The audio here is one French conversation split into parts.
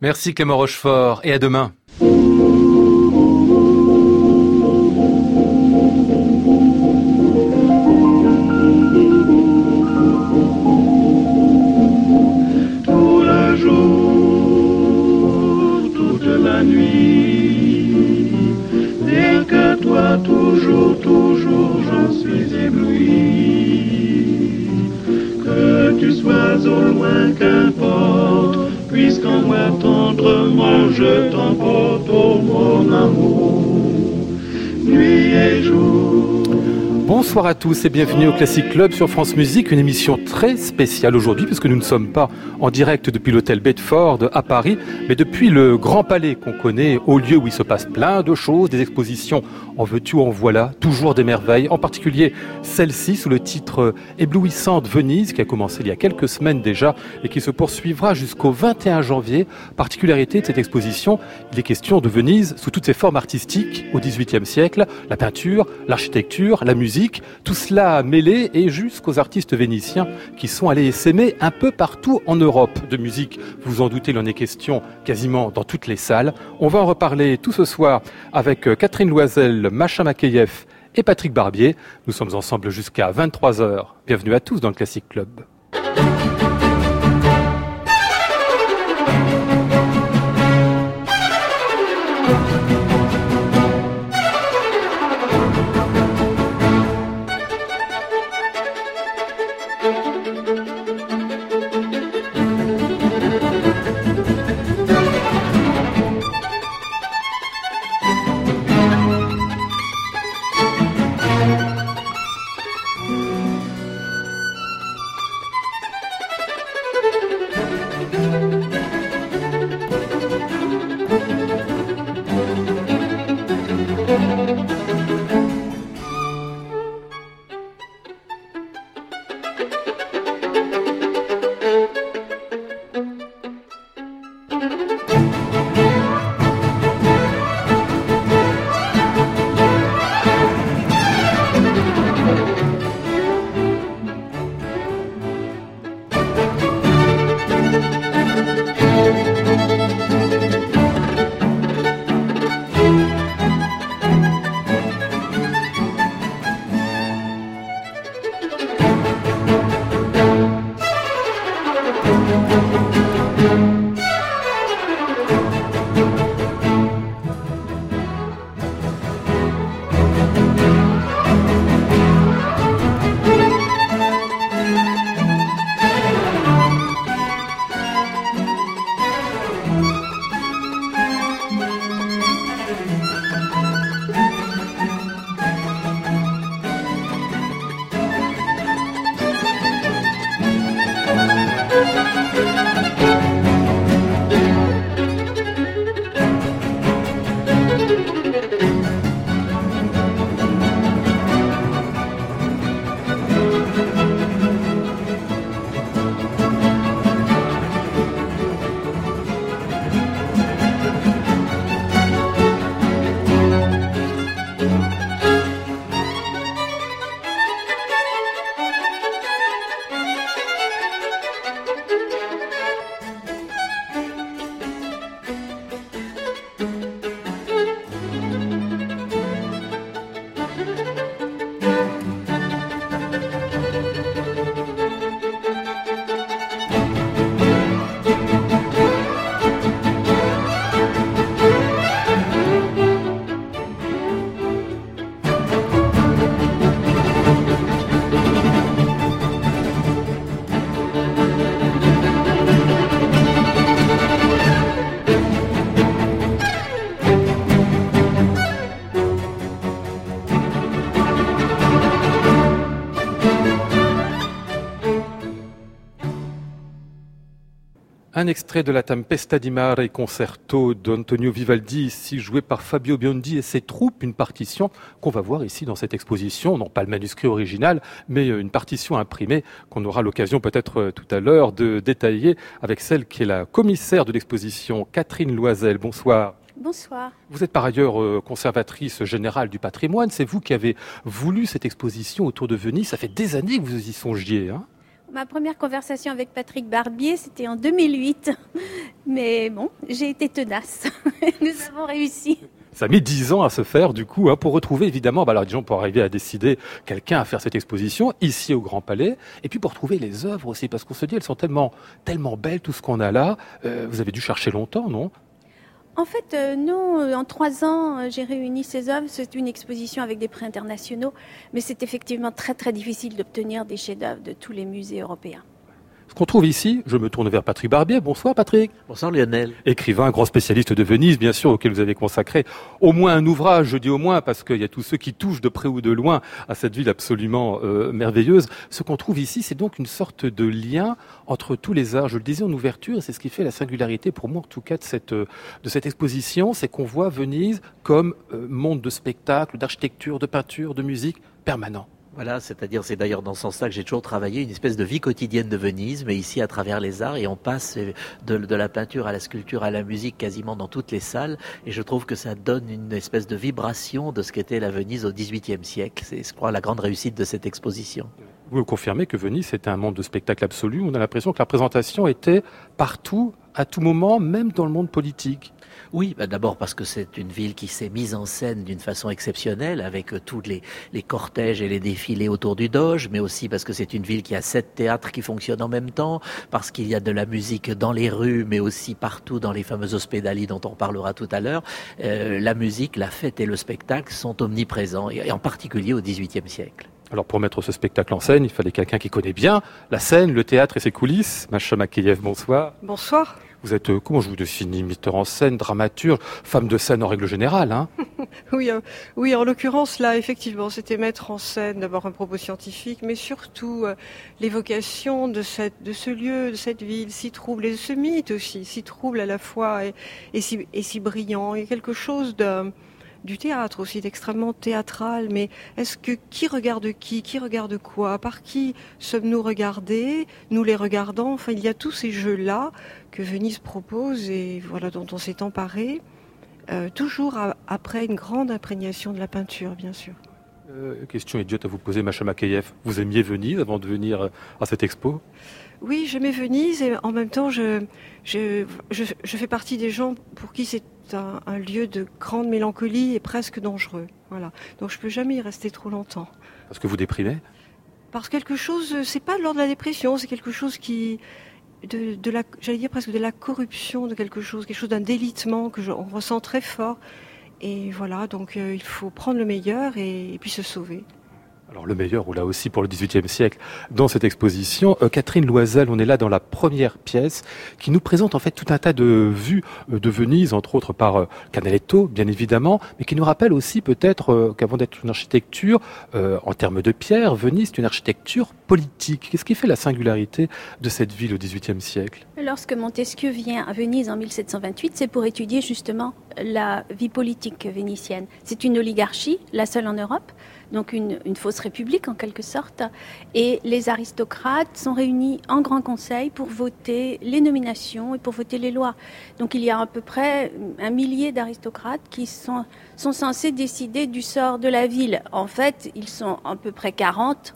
Merci Clément Rochefort et à demain. Qu'importe, puisqu'en moi tendrement je t'emporte, oh mon amour, nuit et jour. Bonsoir à tous et bienvenue au Classic Club sur France Musique, une émission très spéciale aujourd'hui puisque nous ne sommes pas en direct depuis l'hôtel Bedford à Paris, mais depuis le Grand Palais qu'on connaît, au lieu où il se passe plein de choses, des expositions en veux-tu, en voilà, toujours des merveilles, en particulier celle-ci sous le titre Éblouissante Venise qui a commencé il y a quelques semaines déjà et qui se poursuivra jusqu'au 21 janvier. Particularité de cette exposition, il est question de Venise sous toutes ses formes artistiques au XVIIIe siècle, la peinture, l'architecture, la musique, tout cela mêlé et jusqu'aux artistes vénitiens qui sont allés essaimer un peu partout en Europe de musique. Vous vous en doutez, il en est question quasiment dans toutes les salles. On va en reparler tout ce soir avec euh, Catherine Loisel, Macha Makeyev et Patrick Barbier. Nous sommes ensemble jusqu'à 23h. Bienvenue à tous dans le Classic Club. Un extrait de la Tempesta di Mare concerto d'Antonio Vivaldi, ici joué par Fabio Biondi et ses troupes, une partition qu'on va voir ici dans cette exposition, non pas le manuscrit original, mais une partition imprimée qu'on aura l'occasion peut-être tout à l'heure de détailler avec celle qui est la commissaire de l'exposition, Catherine Loisel. Bonsoir. Bonsoir. Vous êtes par ailleurs euh, conservatrice générale du patrimoine. C'est vous qui avez voulu cette exposition autour de Venise. Ça fait des années que vous y songiez. Hein? Ma première conversation avec Patrick Barbier, c'était en 2008. Mais bon, j'ai été tenace. Nous avons réussi. Ça mis dix ans à se faire, du coup, hein, pour retrouver, évidemment, bah alors, disons, pour arriver à décider quelqu'un à faire cette exposition, ici au Grand Palais, et puis pour trouver les œuvres aussi, parce qu'on se dit, elles sont tellement, tellement belles, tout ce qu'on a là. Euh, vous avez dû chercher longtemps, non? En fait, euh, non, euh, en trois ans, euh, j'ai réuni ces œuvres. C'est une exposition avec des prix internationaux, mais c'est effectivement très, très difficile d'obtenir des chefs-d'œuvre de tous les musées européens. Qu'on trouve ici, je me tourne vers Patrick Barbier. Bonsoir Patrick. Bonsoir Lionel. Écrivain, grand spécialiste de Venise, bien sûr, auquel vous avez consacré au moins un ouvrage. Je dis au moins parce qu'il y a tous ceux qui touchent de près ou de loin à cette ville absolument euh, merveilleuse. Ce qu'on trouve ici, c'est donc une sorte de lien entre tous les arts. Je le disais en ouverture, c'est ce qui fait la singularité pour moi, en tout cas, de cette, de cette exposition, c'est qu'on voit Venise comme euh, monde de spectacle, d'architecture, de peinture, de musique permanent. Voilà, c'est-à-dire, c'est d'ailleurs dans ce sens-là que j'ai toujours travaillé, une espèce de vie quotidienne de Venise, mais ici à travers les arts, et on passe de, la peinture à la sculpture à la musique quasiment dans toutes les salles, et je trouve que ça donne une espèce de vibration de ce qu'était la Venise au XVIIIe siècle. C'est, je crois, la grande réussite de cette exposition. Vous confirmez que Venise c'était un monde de spectacle absolu. On a l'impression que la représentation était partout, à tout moment, même dans le monde politique. Oui, bah d'abord parce que c'est une ville qui s'est mise en scène d'une façon exceptionnelle avec euh, tous les, les, cortèges et les défilés autour du Doge, mais aussi parce que c'est une ville qui a sept théâtres qui fonctionnent en même temps, parce qu'il y a de la musique dans les rues, mais aussi partout dans les fameuses hospédalies dont on parlera tout à l'heure. Euh, la musique, la fête et le spectacle sont omniprésents, et en particulier au XVIIIe siècle. Alors pour mettre ce spectacle en scène, il fallait quelqu'un qui connaît bien la scène, le théâtre et ses coulisses. Macha Makeyev, bonsoir. Bonsoir. Vous êtes, euh, comment je vous définis, metteur en scène, dramaturge, femme de scène en règle générale, hein? Oui, euh, oui, en l'occurrence, là, effectivement, c'était mettre en scène d'abord un propos scientifique, mais surtout euh, l'évocation de, cette, de ce lieu, de cette ville si trouble, et de ce mythe aussi, si trouble à la fois et, et, si, et si brillant. Il y a quelque chose de du théâtre aussi, d'extrêmement théâtral, mais est-ce que qui regarde qui, qui regarde quoi, par qui sommes-nous regardés, nous les regardons, enfin il y a tous ces jeux-là que Venise propose et voilà dont on s'est emparé, euh, toujours après une grande imprégnation de la peinture, bien sûr. Euh, question idiote à vous poser, Macha Makeyev. Vous aimiez Venise avant de venir à cette expo? Oui, j'aimais Venise et en même temps, je, je, je, je fais partie des gens pour qui c'est un, un, lieu de grande mélancolie et presque dangereux. Voilà. Donc je peux jamais y rester trop longtemps. Parce que vous déprimez? Parce que quelque chose, c'est pas de l'ordre de la dépression, c'est quelque chose qui, de, la, j'allais dire presque de la corruption de quelque chose, quelque chose d'un délitement que je, on ressent très fort. Et voilà, donc euh, il faut prendre le meilleur et puis se sauver. Alors le meilleur, ou là aussi pour le XVIIIe siècle, dans cette exposition, euh, Catherine Loisel, on est là dans la première pièce qui nous présente en fait tout un tas de vues euh, de Venise, entre autres par euh, Canaletto, bien évidemment, mais qui nous rappelle aussi peut-être qu'avant d'être une architecture en termes de pierre, Venise est une architecture politique. Qu'est-ce qui fait la singularité de cette ville au XVIIIe siècle? Lorsque Montesquieu vient à Venise en 1728, c'est pour étudier justement la vie politique vénitienne. C'est une oligarchie, la seule en Europe donc une, une, fausse république en quelque sorte. Et les aristocrates sont réunis en grand conseil pour voter les nominations et pour voter les lois. Donc il y a à peu près un millier d'aristocrates qui sont, sont censés décider du sort de la ville. En fait, ils sont à peu près 40.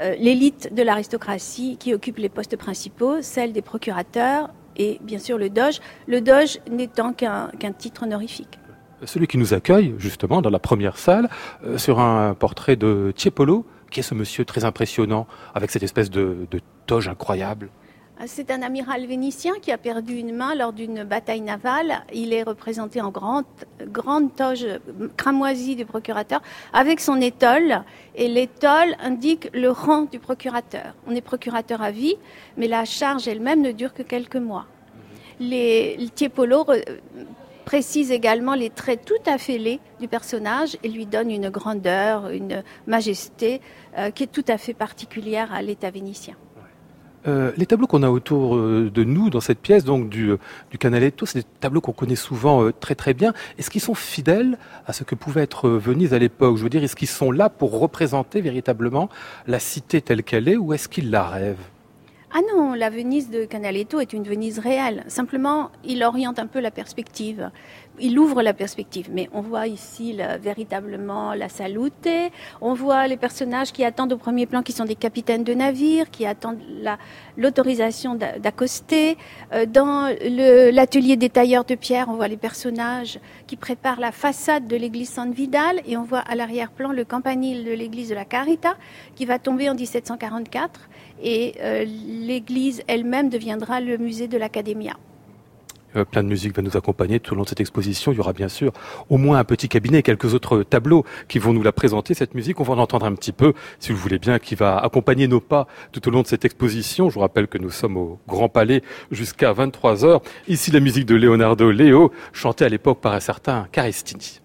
Euh, L'élite de l'aristocratie qui occupe les postes principaux, celle des procurateurs et bien sûr le Doge, le Doge n'étant qu'un qu titre honorifique celui qui nous accueille justement dans la première salle euh, sur un portrait de Tiepolo, qui est ce monsieur très impressionnant avec cette espèce de, de toge incroyable? C'est un amiral vénitien qui a perdu une main lors d'une bataille navale. Il est représenté en grande, grande toge cramoisie du procurateur avec son étole. Et l'étole indique le rang du procurateur. On est procurateur à vie, mais la charge elle-même ne dure que quelques mois. Les, le Tiepolo précise également les traits tout à fait laids du personnage et lui donne une grandeur, une majesté euh, qui est tout à fait particulière à l'état vénitien. Euh, les tableaux qu'on a autour euh, de nous dans cette pièce, donc du, Canaletto, c'est des tableaux qu'on connaît souvent très très bien. Est-ce qu'ils sont fidèles à ce que pouvait être Venise à l'époque? Je veux dire, est-ce qu'ils sont là pour représenter véritablement la cité telle qu'elle est ou est-ce qu'ils la rêvent? Ah non, la Venise de Canaletto est une Venise réelle. Simplement, il oriente un peu la perspective il ouvre la perspective. Mais on voit ici véritablement la salute. On voit les personnages qui attendent au premier plan, qui sont des capitaines de navires, qui attendent l'autorisation d'accoster. Euh, dans l'atelier des tailleurs de pierre, on voit les personnages qui préparent la façade de l'église San Vidal. Et on voit à l'arrière-plan le campanile de l'église de la Carita, qui va tomber en 1744. Et euh, l'église elle-même deviendra le musée de l'Academia. Euh, plein de musique va nous accompagner tout au long de cette exposition. Il y aura bien sûr au moins un petit cabinet, quelques autres tableaux qui vont nous la présenter, cette musique. On va en entendre un petit peu, si vous voulez bien, qui va accompagner nos pas tout au long de cette exposition. Je vous rappelle que nous sommes au Grand Palais jusqu'à 23 heures. Ici, la musique de Leonardo Leo, chantée à l'époque par un certain Carestini.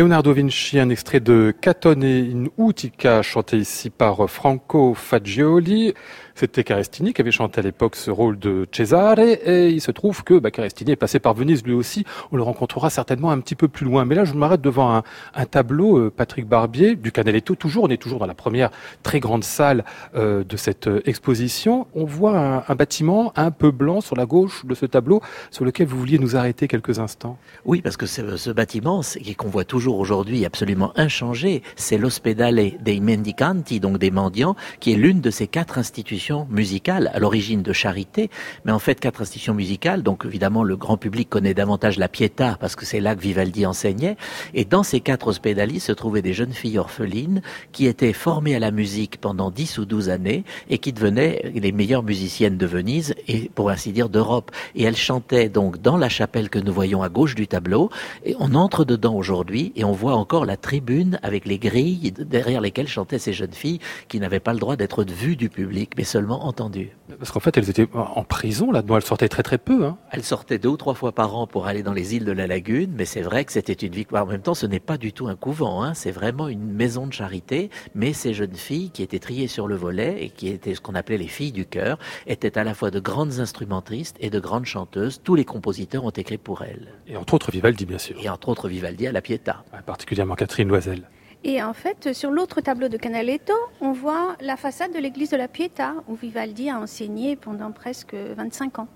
Leonardo Vinci, un extrait de Catone in Utica, chanté ici par Franco Fagioli. C'était Carestini qui avait chanté à l'époque ce rôle de Cesare et il se trouve que bah, Carestini est passé par Venise lui aussi. On le rencontrera certainement un petit peu plus loin. Mais là, je m'arrête devant un, tableau, euh, Patrick Barbier, du Canaletto. Toujours, on est toujours dans la première très grande salle euh, de cette euh, exposition. On voit un, bâtiment un peu blanc sur la gauche de ce tableau sur lequel vous vouliez nous arrêter quelques instants. Oui, parce que ce, ce bâtiment, qu'on voit toujours aujourd'hui absolument inchangé, c'est l'Ospedale dei Mendicanti, donc des mendiants, qui est l'une de ces quatre institutions musicale, à l'origine de charité, mais en fait quatre institutions musicales. Donc évidemment, le grand public connaît davantage la Pietà parce que c'est là que Vivaldi enseignait. Et dans ces quatre hospedaliers se trouvaient des jeunes filles orphelines qui étaient formées à la musique pendant 10 ou 12 années et qui devenaient les meilleures musiciennes de Venise et pour ainsi dire d'Europe. Et elles chantaient donc dans la chapelle que nous voyons à gauche du tableau. Et on entre dedans aujourd'hui et on voit encore la tribune avec les grilles derrière lesquelles chantaient ces jeunes filles qui n'avaient pas le droit d'être vues du public, mais entendu. Parce qu'en fait, elles étaient en prison là-dedans, elles sortaient très très peu. Hein. Elles sortaient deux ou trois fois par an pour aller dans les îles de la Lagune, mais c'est vrai que c'était une victoire. En même temps, ce n'est pas du tout un couvent, hein. c'est vraiment une maison de charité, mais ces jeunes filles qui étaient triées sur le volet et qui étaient ce qu'on appelait les filles du cœur, étaient à la fois de grandes instrumentistes et de grandes chanteuses. Tous les compositeurs ont écrit pour elles. Et entre autres Vivaldi, bien sûr. Et entre autres Vivaldi à la Pietà. particulièrement Catherine Loisel. Et en fait, sur l'autre tableau de Canaletto, on voit la façade de l'église de la Pietà, où Vivaldi a enseigné pendant presque 25 ans.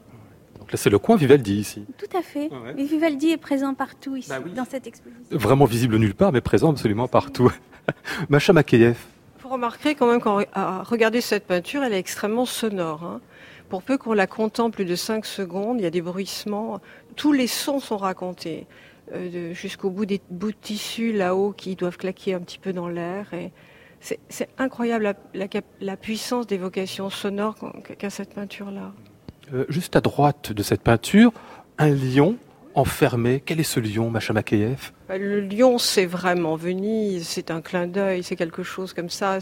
Donc là, c'est le coin Vivaldi ici. Tout à fait. Et Vivaldi est présent partout ici, bah dans cette exposition. Vraiment visible nulle part, mais présent absolument partout. Macha Makeyev. Vous remarquerez quand même, quand regarder cette peinture, elle est extrêmement sonore. Hein. Pour peu qu'on la contemple plus de 5 secondes, il y a des bruissements. Tous les sons sont racontés. Euh, jusqu'au bout des bouts de tissu là-haut qui doivent claquer un petit peu dans l'air. Et c'est incroyable la, puissance d'évocation sonore qu'a cette peinture-là. Euh, juste à droite de cette peinture, un lion enfermé. Quel est ce lion, Macha Makeyev? Bah, Le lion, c'est vraiment Venise, c'est un clin d'œil, c'est quelque chose comme ça.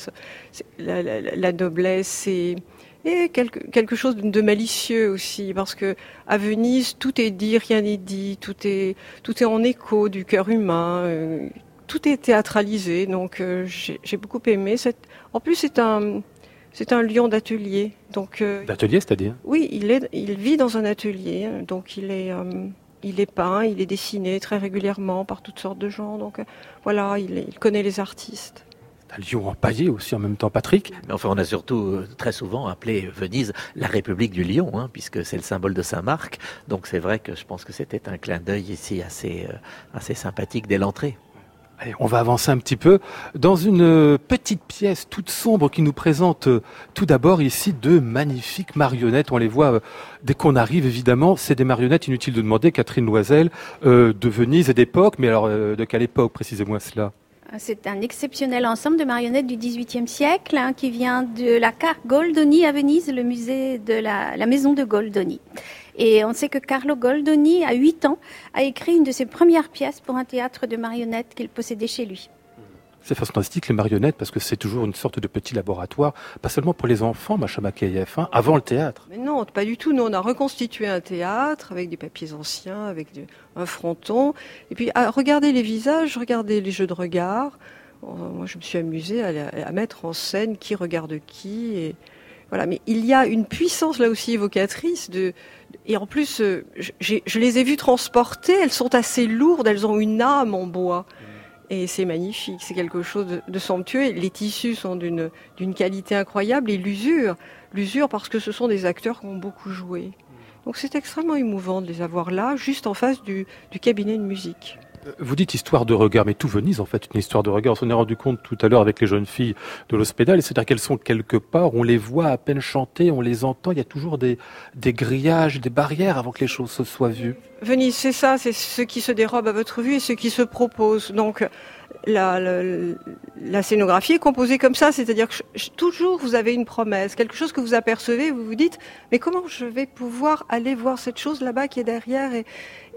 La, la, noblesse, c'est et quelque, quelque chose de malicieux aussi, parce que à Venise, tout est dit, rien n'est dit, tout est, tout est en écho du cœur humain, euh, tout est théâtralisé. Donc euh, j'ai beaucoup aimé. Cette... En plus, c'est un, c'est un lion d'atelier. Donc euh, d'atelier, c'est-à-dire? Oui, il est, il vit dans un atelier, donc il est. il est peint, il est dessiné très régulièrement par toutes sortes de gens. Donc voilà, il, il connaît les artistes un lion empaillé aussi en même temps, Patrick. Mais enfin, on a surtout euh, très souvent appelé Venise la République du lion, hein, puisque c'est le symbole de Saint-Marc. Donc c'est vrai que je pense que c'était un clin d'œil ici assez, euh, assez sympathique dès l'entrée. Allez, on va avancer un petit peu dans une euh, petite pièce toute sombre qui nous présente tout d'abord ici de magnifiques marionnettes. On les voit dès qu'on arrive, évidemment. C'est des marionnettes, inutile de demander, Catherine Loisel, de Venise et d'époque. Mais alors, de quelle époque, précisez-moi cela? C'est un exceptionnel ensemble de marionnettes du XVIIIe siècle hein, qui vient de la Goldoni à Venise, le musée de la, la maison de Goldoni. Et on sait que Carlo Goldoni, à 8 ans, a écrit une de ses premières pièces pour un théâtre de marionnettes qu'il possédait chez lui. C'est fantastique les marionnettes parce que c'est toujours une sorte de petit laboratoire, pas seulement pour les enfants, Macha Makeyev, hein, avant le théâtre. Mais non, pas du tout. Nous, on a reconstitué un théâtre avec des papiers anciens, avec un fronton. Et puis, à regarder les visages, regarder les jeux de regard. Oh, moi, je me suis amusée à, mettre en scène qui regarde qui. Et, voilà. Mais il y a une puissance là aussi évocatrice de, et en plus, euh, je les ai vues transporter. Elles sont assez lourdes. Elles ont une âme en bois et c'est magnifique, c'est quelque chose de, somptueux. Les tissus sont d'une qualité incroyable et l'usure, l'usure parce que ce sont des acteurs qui ont beaucoup joué. Donc c'est extrêmement émouvant de les avoir là, juste en face du cabinet de musique. Vous dites histoire de regard, mais tout Venise, en fait, une histoire de regard. On s'en est rendu compte tout à l'heure avec les jeunes filles de l'hospital, c'est-à-dire qu'elles sont quelque part, on les voit à peine chanter, on les entend, il y a toujours des, grillages, des barrières avant que les choses se soient vues. Venise, c'est ça, c'est ce qui se dérobe à votre vue et ce qui se propose. Donc, la, la, scénographie est composée comme ça, c'est-à-dire que toujours vous avez une promesse, quelque chose que vous apercevez, vous vous dites, mais comment je vais pouvoir aller voir cette chose là-bas qui est derrière et,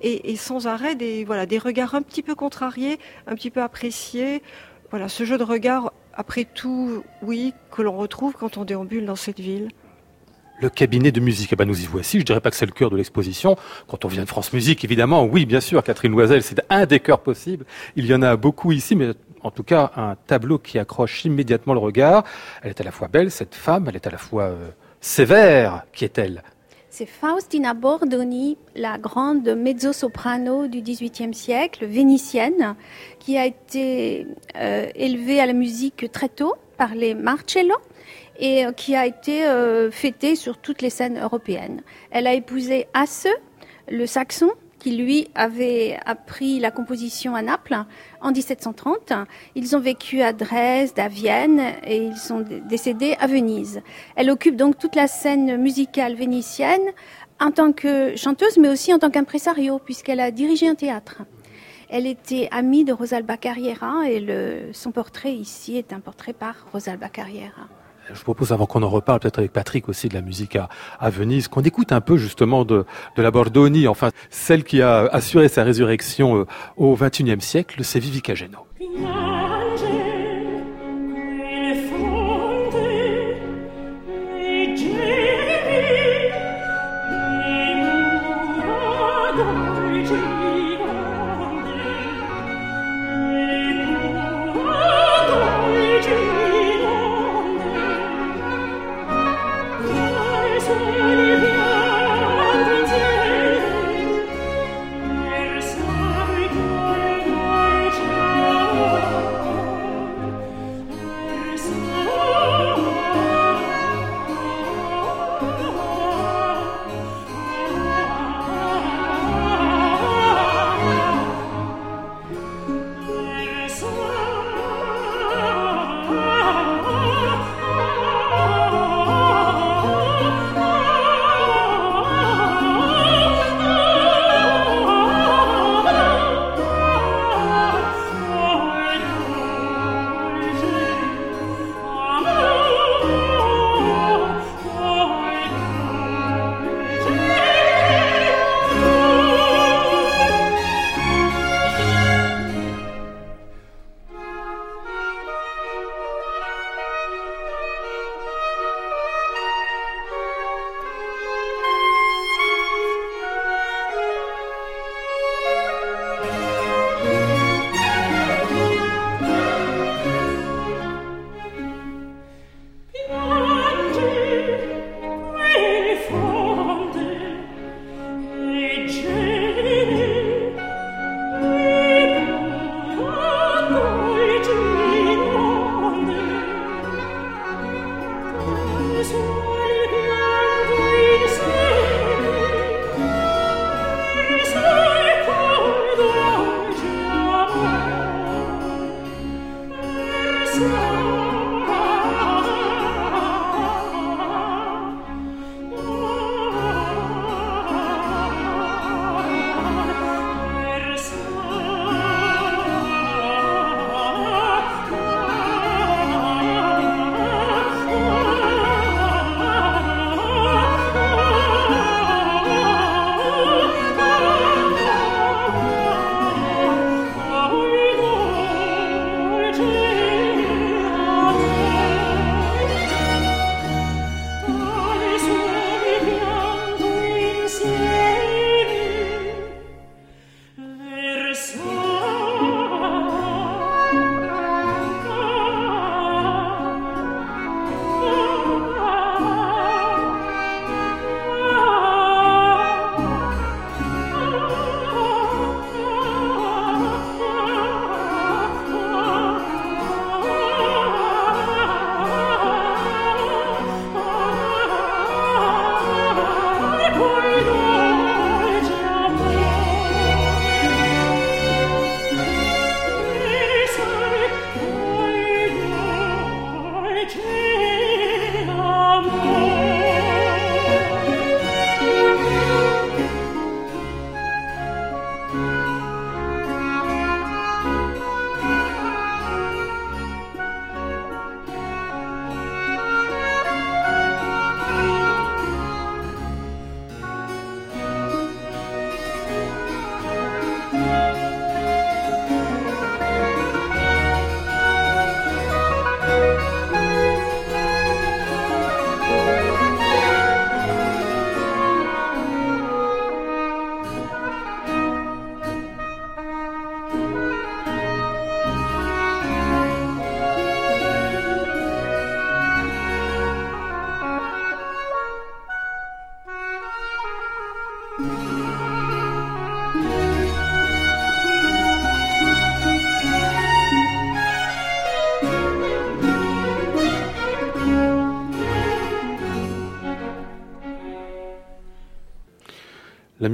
et, sans arrêt des, voilà, des regards un petit peu contrariés, un petit peu appréciés. Voilà, ce jeu de regard, après tout, oui, que l'on retrouve quand on déambule dans cette ville. le cabinet de musique. Eh ben, nous y voici. Je dirais pas que c'est le cœur de l'exposition. Quand on vient de France Musique, évidemment, oui, bien sûr, Catherine Loisel, c'est un des cœurs possibles. Il y en a beaucoup ici, mais en tout cas, un tableau qui accroche immédiatement le regard. Elle est à la fois belle, cette femme, elle est à la fois euh, sévère. Qui est-elle? C'est Faustina Bordoni, la grande mezzo-soprano du XVIIIe siècle, vénitienne, qui a été euh, élevée à la musique très tôt par les Marcello et euh, qui a été euh, fêtée sur toutes les scènes européennes. Elle a épousé Hasse, le saxon, qui lui avait appris la composition à Naples en 1730. Ils ont vécu à Dresde, à Vienne et ils sont décédés à Venise. Elle occupe donc toute la scène musicale vénitienne en tant que chanteuse, mais aussi en tant qu'impresario, puisqu'elle a dirigé un théâtre. Elle était amie de Rosalba Carriera et son portrait ici est un portrait par Rosalba Carriera. Je propose, avant qu'on en reparle, peut-être avec Patrick aussi, de la musique à, Venise, qu'on écoute un peu justement de, de, la Bordoni, enfin celle qui a assuré sa résurrection euh, au XXIe siècle, c'est Vivica Geno.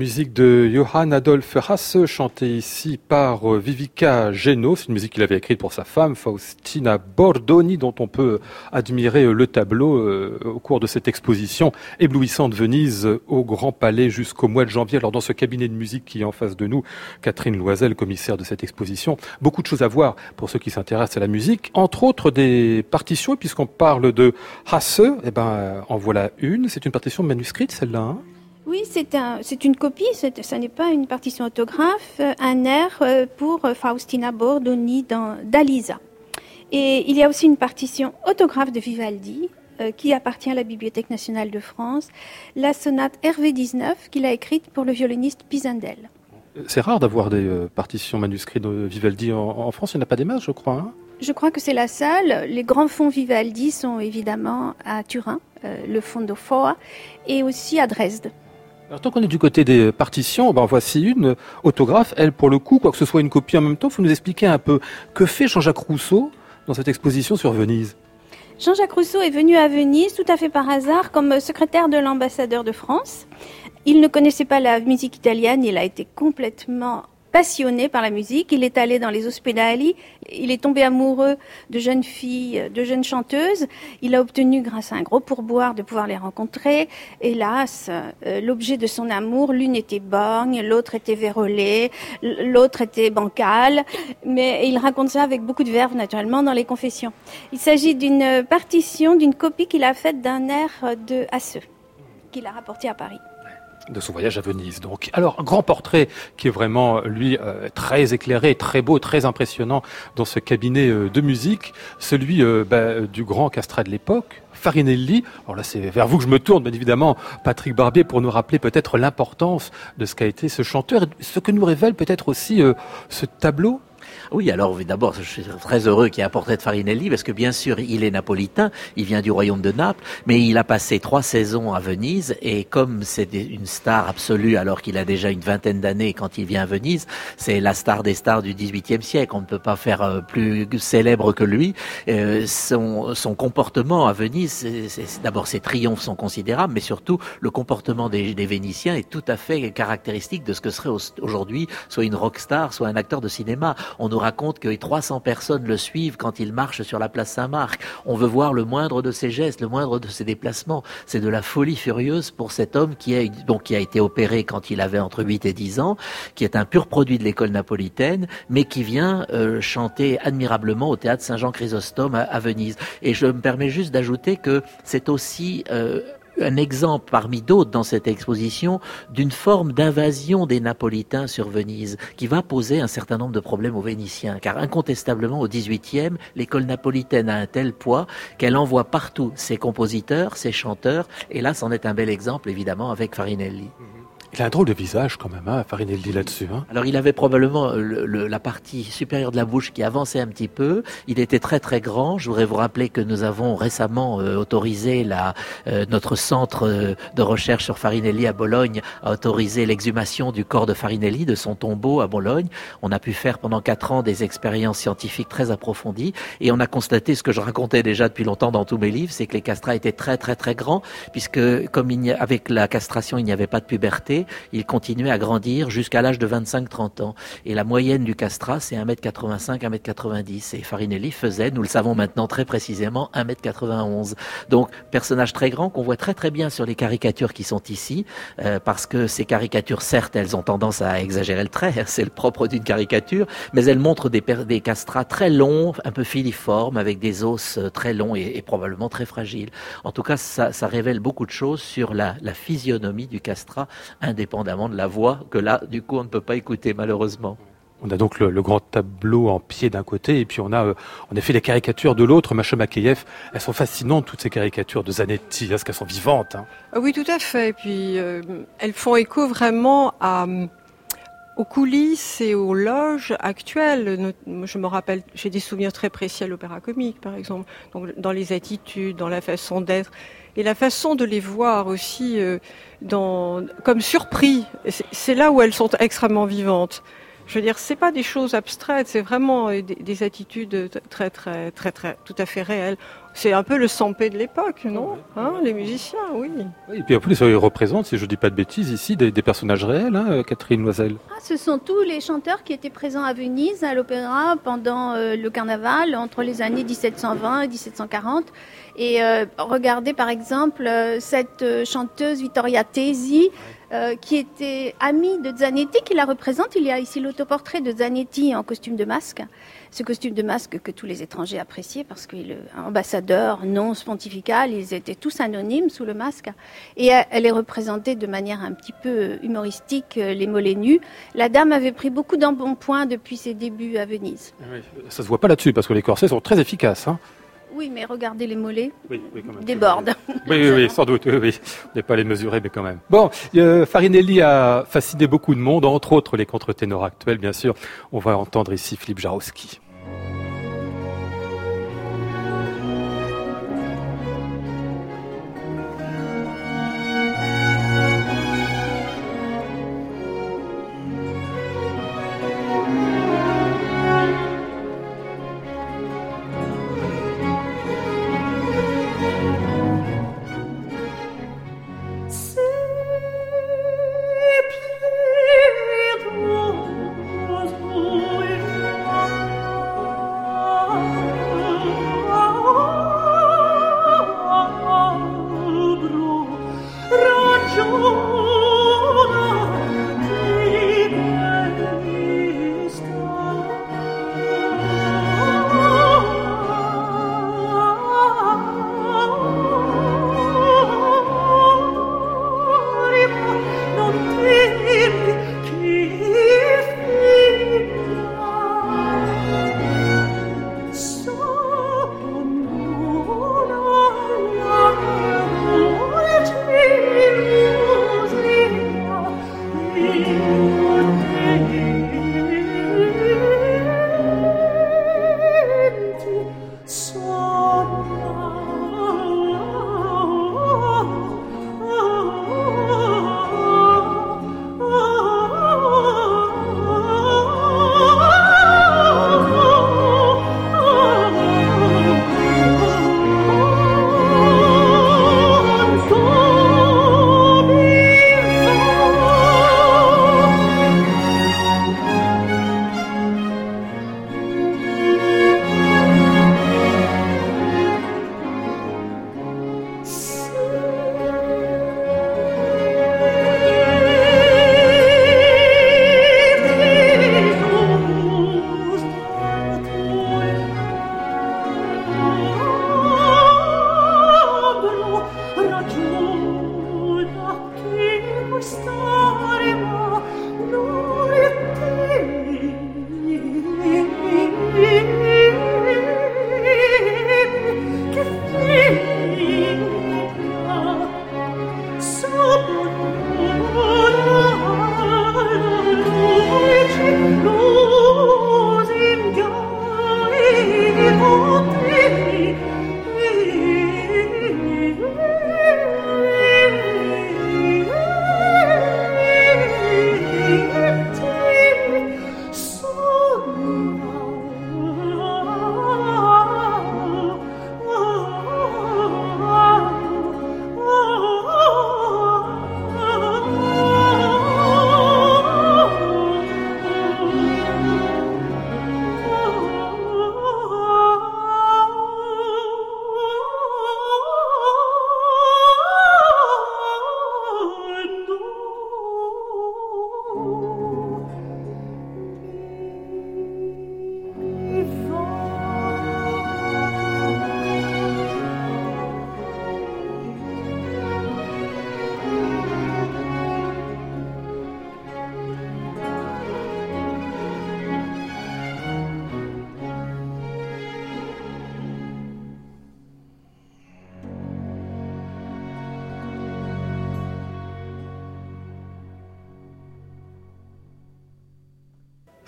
musique de Johann Adolf Hasse, chantée ici par euh, Vivica Geno. C'est une musique qu'il avait écrite pour sa femme, Faustina Bordoni, dont on peut admirer euh, le tableau euh, au cours de cette exposition éblouissante Venise au Grand Palais jusqu'au mois de janvier. Alors, dans ce cabinet de musique qui est en face de nous, Catherine Loisel, commissaire de cette exposition, beaucoup de choses à voir pour ceux qui s'intéressent à la musique. Entre autres, des partitions, puisqu'on parle de Hasse, eh ben, en voilà une. C'est une partition manuscrite, celle-là, hein? Oui, c'est un, une copie, ce n'est pas une partition autographe, euh, un air euh, pour euh, Faustina Bordoni d'Alisa. Et il y a aussi une partition autographe de Vivaldi qui appartient à la Bibliothèque nationale de France, la sonate RV19 qu'il a écrite pour le violoniste Pisandel. C'est rare d'avoir des partitions manuscrites de Vivaldi en, France, il n'y en a pas des masses, je crois. Hein je crois que c'est la seule. Les grands fonds Vivaldi sont évidemment à Turin, le Fondo Foa, et aussi à Dresde. Alors, tant qu'on est du côté des partitions, ben voici une autographe. Elle, pour le coup, quoi que ce soit une copie en même temps, faut nous expliquer un peu que fait Jean-Jacques Rousseau dans cette exposition sur Venise? Jean-Jacques Rousseau est venu à Venise tout à fait par hasard comme secrétaire de l'ambassadeur de France. Il ne connaissait pas la musique italienne, il a été complètement passionné par la musique. Il est allé dans les hospedali, il est tombé amoureux de jeunes filles, de jeunes chanteuses. Il a obtenu, grâce à un gros pourboire, de pouvoir les rencontrer. Hélas, euh, l'objet de son amour, l'une était borgne, l'autre était vérolée, l'autre était bancale. Mais il raconte ça avec beaucoup de verve, naturellement, dans les confessions. Il s'agit d'une partition, d'une copie qu'il a faite d'un air de Hasseux, qu'il a rapporté à Paris de son voyage à Venise. Donc, alors un grand portrait qui est vraiment lui euh, très éclairé, très beau, très impressionnant dans ce cabinet euh, de musique, celui euh, bah, du grand castrat de l'époque, Farinelli. Alors là, c'est vers vous que je me tourne, bien évidemment, Patrick Barbier, pour nous rappeler peut-être l'importance de ce qu'a été ce chanteur, ce que nous révèle peut-être aussi ce tableau oui, alors d'abord, je suis très heureux qu'il y ait un de Farinelli, parce que bien sûr, il est napolitain, il vient du royaume de Naples, mais il a passé trois saisons à Venise, et comme c'est une star absolue, alors qu'il a déjà une vingtaine d'années quand il vient à Venise, c'est la star des stars du XVIIIe siècle, on ne peut pas faire euh, plus célèbre que lui. Euh, son, son, comportement à Venise, d'abord ses triomphes sont considérables, mais surtout le comportement des, des Vénitiens est tout à fait caractéristique de ce que serait aujourd'hui soit une rockstar, soit un acteur de cinéma. Raconte que 300 personnes le suivent quand il marche sur la place Saint-Marc. On veut voir le moindre de ses gestes, le moindre de ses déplacements. C'est de la folie furieuse pour cet homme qui a, été opéré quand il avait entre 8 et 10 ans, qui est un pur produit de l'école napolitaine, mais qui vient euh, chanter admirablement au théâtre Saint-Jean Chrysostome à, Venise. Et je me permets juste d'ajouter que c'est aussi euh, un exemple parmi d'autres dans cette exposition d'une forme d'invasion des Napolitains sur Venise qui va poser un certain nombre de problèmes aux Vénitiens. Car incontestablement, au XVIIIe, l'école napolitaine a un tel poids qu'elle envoie partout ses compositeurs, ses chanteurs. Et là, c'en est un bel exemple, évidemment, avec Farinelli. Il a un drôle de visage quand même, hein, Farinelli là-dessus. Hein. Alors il avait probablement euh, le, la partie supérieure de la bouche qui avançait un petit peu. Il était très très grand. Je voudrais vous rappeler que nous avons récemment euh, autorisé la, euh, notre centre de recherche sur Farinelli à Bologne a autorisé l'exhumation du corps de Farinelli, de son tombeau à Bologne. On a pu faire pendant quatre ans des expériences scientifiques très approfondies et on a constaté ce que je racontais déjà depuis longtemps dans tous mes livres, c'est que les castrats étaient très très très grands puisque comme il avec la castration il n'y avait pas de puberté il continuait à grandir jusqu'à l'âge de 25-30 ans. Et la moyenne du castrat, c'est 1m85, 1m90. Et Farinelli faisait, nous le savons maintenant très précisément, 1m91. Donc, personnage très grand qu'on voit très très bien sur les caricatures qui sont ici, euh, parce que ces caricatures, certes, elles ont tendance à exagérer le trait, c'est le propre d'une caricature, mais elles montrent des, des castrats très longs, un peu filiformes, avec des os euh, très longs et, probablement très fragiles. En tout cas, ça, révèle beaucoup de choses sur la, la physionomie du castrat, indépendamment de la voix que là, du coup, on ne peut pas écouter malheureusement. On a donc le, grand tableau en pied d'un côté, et puis on a on a fait les caricatures de l'autre. Macha Makeyev, elles sont fascinantes toutes ces caricatures de Zanetti, parce qu'elles sont vivantes. Hein. Ah oui, tout à fait. Et puis euh, elles font écho vraiment à aux coulisses et aux loges actuelles. Je me rappelle, j'ai des souvenirs très précis à l'opéra comique, par exemple, dans les attitudes, dans la façon d'être et la façon de les voir aussi euh, comme surpris. C'est là où elles sont extrêmement vivantes. Je veux dire, c'est pas des choses abstraites, c'est vraiment des, des, attitudes très, très, très, très, tout à fait réelles. C'est un peu le sampé de l'époque, non hein, Les musiciens, oui. Et puis en plus, ils représentent, si je ne dis pas de bêtises, ici des, personnages réels, hein, Catherine Loisel. Ah, ce sont tous les chanteurs qui étaient présents à Venise, à l'opéra, pendant euh, le carnaval, entre les années 1720 et 1740. Et euh, regardez par exemple euh, cette chanteuse Vittoria Tesi, qui était amie de Zanetti, qui la représente. Il y a ici l'autoportrait de Zanetti en costume de masque ce costume de masque que tous les étrangers appréciaient parce qu'il est ambassadeur non pontifical, ils étaient tous anonymes sous le masque. Et elle est représentée de manière un petit peu humoristique, euh, les mollets nus. La dame avait pris beaucoup d'embonpoint depuis ses débuts à Venise. Oui, ça se voit pas là-dessus parce que les corsets sont très efficaces. Hein. Oui, mais regardez les mollets. Oui, oui, quand même. Débordent. Oui, oui, sans doute. Oui, oui. On n'est pas les mesurer, mais quand même. Bon, euh, Farinelli a fasciné beaucoup de monde, entre autres les contre-ténors actuels, bien sûr. On va entendre ici Philippe Jarowski.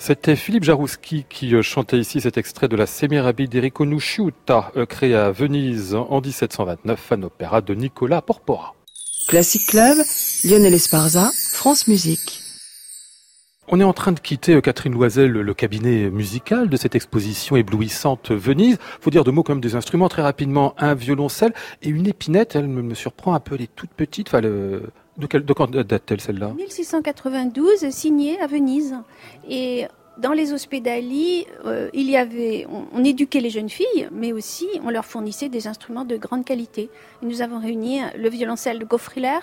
C'était Philippe Jarouski qui euh, chantait ici cet extrait de la Semirabide d'Erico Nusciuta, euh, créé à Venise en 1729, un opéra de Nicolas Porpora. Classic Club, Lionel Esparza, France Musique. On est en train de quitter, euh, Catherine Loisel, le cabinet musical de cette exposition éblouissante Venise. faut dire deux mots comme des instruments très rapidement. Un violoncelle et une épinette. Elle me surprend un peu, elle est toute petite. Enfin, de, quand date-t-elle celle-là 1692, signée à Venise. Et dans les hospédaliers, euh, il y avait, on, éduquait les jeunes filles, mais aussi on leur fournissait des instruments de grande qualité. nous avons réuni le violoncelle de Goffriller,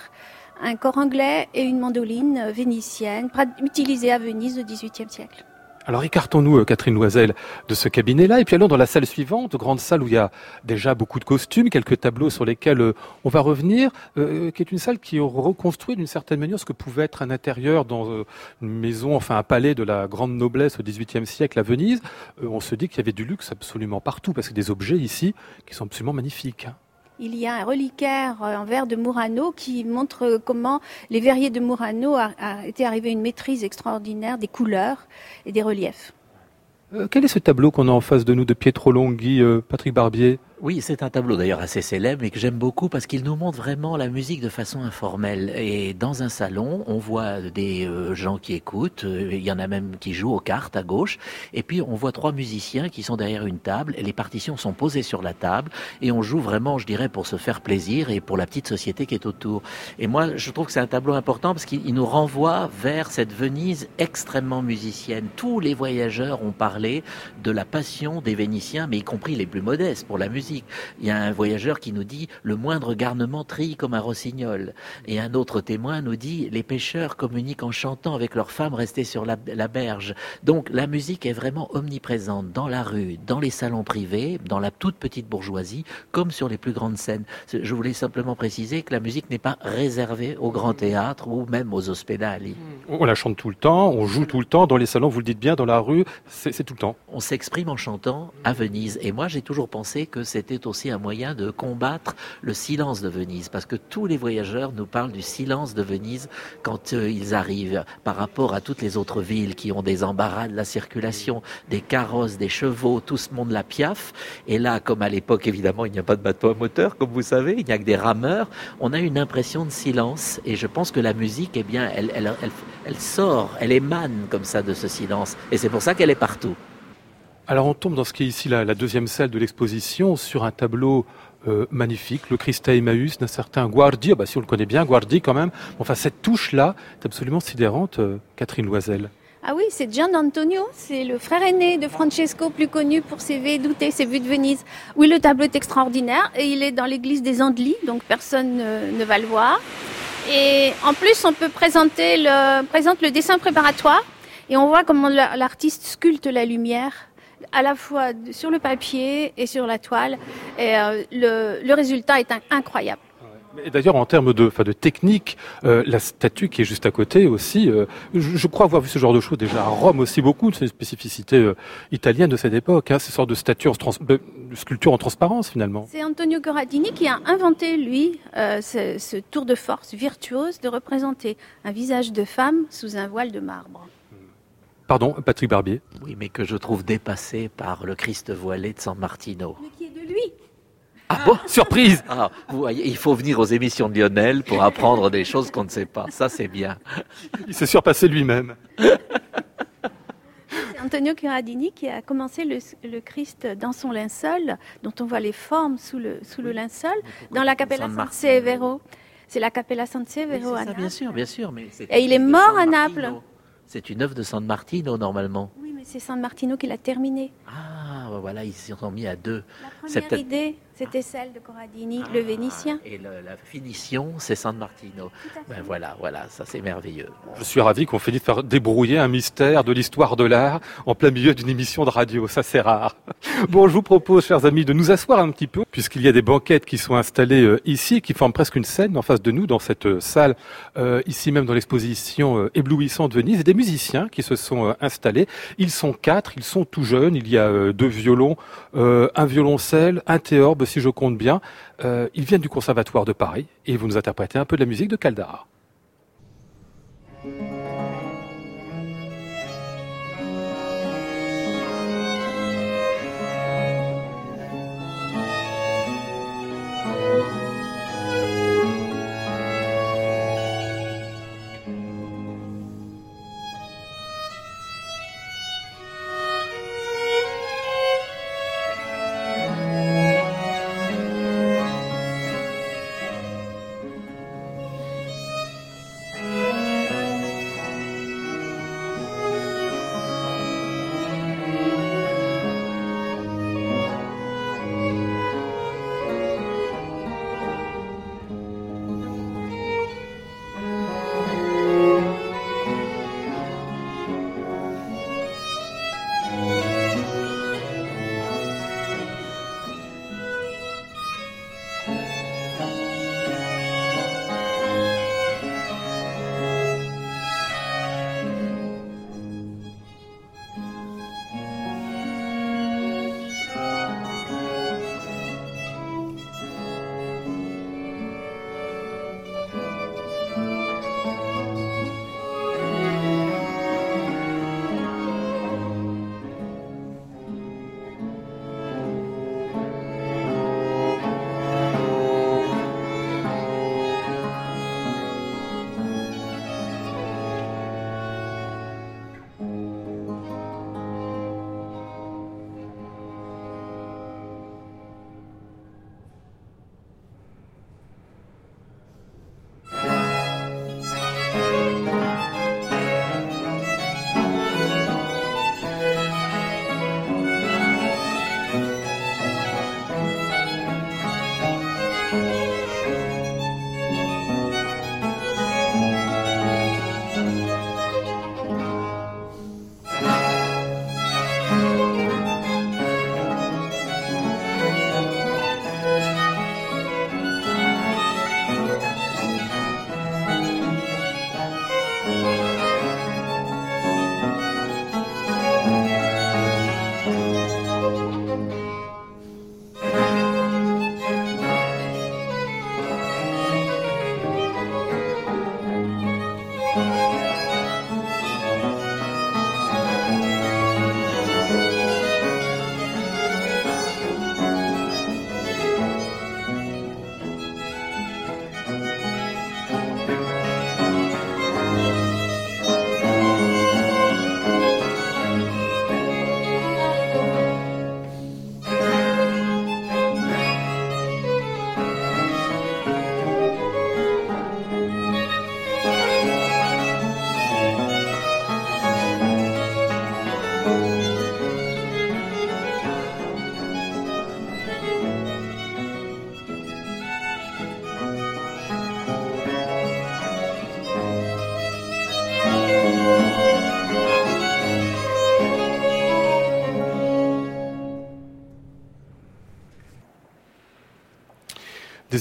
un corps anglais et une mandoline vénitienne, utilisée à Venise au XVIIIe siècle. Alors écartons-nous, euh, Catherine Loisel, de ce cabinet-là, et puis allons dans la salle suivante, grande salle où il y a déjà beaucoup de costumes, quelques tableaux sur lesquels euh, on va revenir, euh, qui est une salle qui reconstruit d'une certaine manière ce que pouvait être un intérieur dans une maison, enfin un palais de la grande noblesse au XVIIIe siècle à Venise. on se dit qu'il y avait du luxe absolument partout, parce que des objets ici qui sont absolument magnifiques. Il y a un reliquaire euh, en verre de Murano qui montre comment les verriers de Murano a, été arrivé à une maîtrise extraordinaire des couleurs et des reliefs. Euh, quel est ce tableau qu'on a en face de nous de Pietro Longhi, euh, Patrick Barbier? Oui, c'est un tableau d'ailleurs assez célèbre et que j'aime beaucoup parce qu'il nous montre vraiment la musique de façon informelle. Et dans un salon, on voit des euh, gens qui écoutent, euh, il y en a même qui jouent aux cartes à gauche, et puis on voit trois musiciens qui sont derrière une table, et les partitions sont posées sur la table, et on joue vraiment, je dirais, pour se faire plaisir et pour la petite société qui est autour. Et moi, je trouve que c'est un tableau important parce qu'il nous renvoie vers cette Venise extrêmement musicienne. Tous les voyageurs ont parlé de la passion des Vénitiens, mais y compris les plus modestes pour la musique. Il y a un voyageur qui nous dit le moindre garnement trille comme un rossignol. Et un autre témoin nous dit les pêcheurs communiquent en chantant avec leurs femmes restées sur la, berge. Donc la musique est vraiment omniprésente dans la rue, dans les salons privés, dans la toute petite bourgeoisie, comme sur les plus grandes scènes. Je voulais simplement préciser que la musique n'est pas réservée au grand théâtre ou même aux hospédales. On la chante tout le temps, on joue tout le temps dans les salons, vous le dites bien, dans la rue, c'est tout le temps. On s'exprime en chantant à Venise. Et moi, j'ai toujours pensé que c'est c'était aussi un moyen de combattre le silence de Venise, parce que tous les voyageurs nous parlent du silence de Venise quand euh, ils arrivent, par rapport à toutes les autres villes qui ont des embarras de la circulation, des carrosses, des chevaux, tout ce monde la piaffe. Et là, comme à l'époque, évidemment, il n'y a pas de bateau à moteur, comme vous savez, il n'y a que des rameurs, on a une impression de silence. Et je pense que la musique, eh bien, elle, sort, elle émane comme ça de ce silence. Et c'est pour ça qu'elle est partout. Alors on tombe dans ce qui est ici la, deuxième salle de l'exposition sur un tableau euh, magnifique, le Christ à Emmaüs d'un certain Guardi, ah bah si on le connaît bien, Guardi quand même. Enfin cette touche-là est absolument sidérante, euh, Catherine Loisel. Ah oui, c'est Gian Antonio, c'est le frère aîné de Francesco, plus connu pour ses doutés, ses vues de Venise. Oui, le tableau est extraordinaire et il est dans l'église des Andelys, donc personne ne, va le voir. Et en plus, on peut présenter présente le dessin préparatoire et on voit comment l'artiste sculpte la lumière à la fois sur le papier et sur la toile. Et euh, le, résultat est incroyable. Et d'ailleurs, en termes de, de technique, euh, la statue qui est juste à côté aussi, euh, je, crois avoir vu ce genre de choses déjà à Rome aussi beaucoup, c'est une spécificité italienne de cette époque, hein, ces sortes de statues, en sculpture en transparence finalement. C'est Antonio Corradini qui a inventé, lui, ce, ce tour de force virtuose de représenter un visage de femme sous un voile de marbre. Pardon, Patrick Barbier. Oui, mais que je trouve dépassé par le Christ voilé de San Martino. Mais qui est de lui ah bon Surprise ah, vous voyez, Il faut venir aux émissions de Lionel pour apprendre des choses qu'on ne sait pas. Ça, c'est bien. Il s'est surpassé lui-même. C'est Antonio Curadini qui a commencé le, Christ dans son linceul, dont on voit les formes sous le, sous le linceul, dans la Capella San Severo. C'est la Capella San Severo à Bien sûr, bien sûr. Mais Et il est mort à Naples. C'est une œuvre de San Martino normalement. Oui, mais c'est San Martino qui l'a terminée. Ah, voilà, ils s'y sont mis à deux. La première idée, c'était celle de Corradini, le ah, Vénitien. Et la finition, c'est San Martino. Ben voilà, voilà, ça c'est merveilleux. Je suis ravi qu'on finisse par débrouiller un mystère de l'histoire de l'art en plein milieu d'une émission de radio. Ça c'est rare. Bon, je vous propose, chers amis, de nous asseoir un petit peu, puisqu'il y a des banquettes qui sont installées euh, ici, qui forment presque une scène en face de nous, dans cette euh, salle, euh, ici même dans l'exposition éblouissante de Venise, et des musiciens qui se sont installés. Ils sont quatre, ils sont tout jeunes. Il y a deux violons, un violoncelle, un théorbe si je compte bien, euh, ils viennent du Conservatoire de Paris et vous nous interprétez un peu de la musique de Caldara.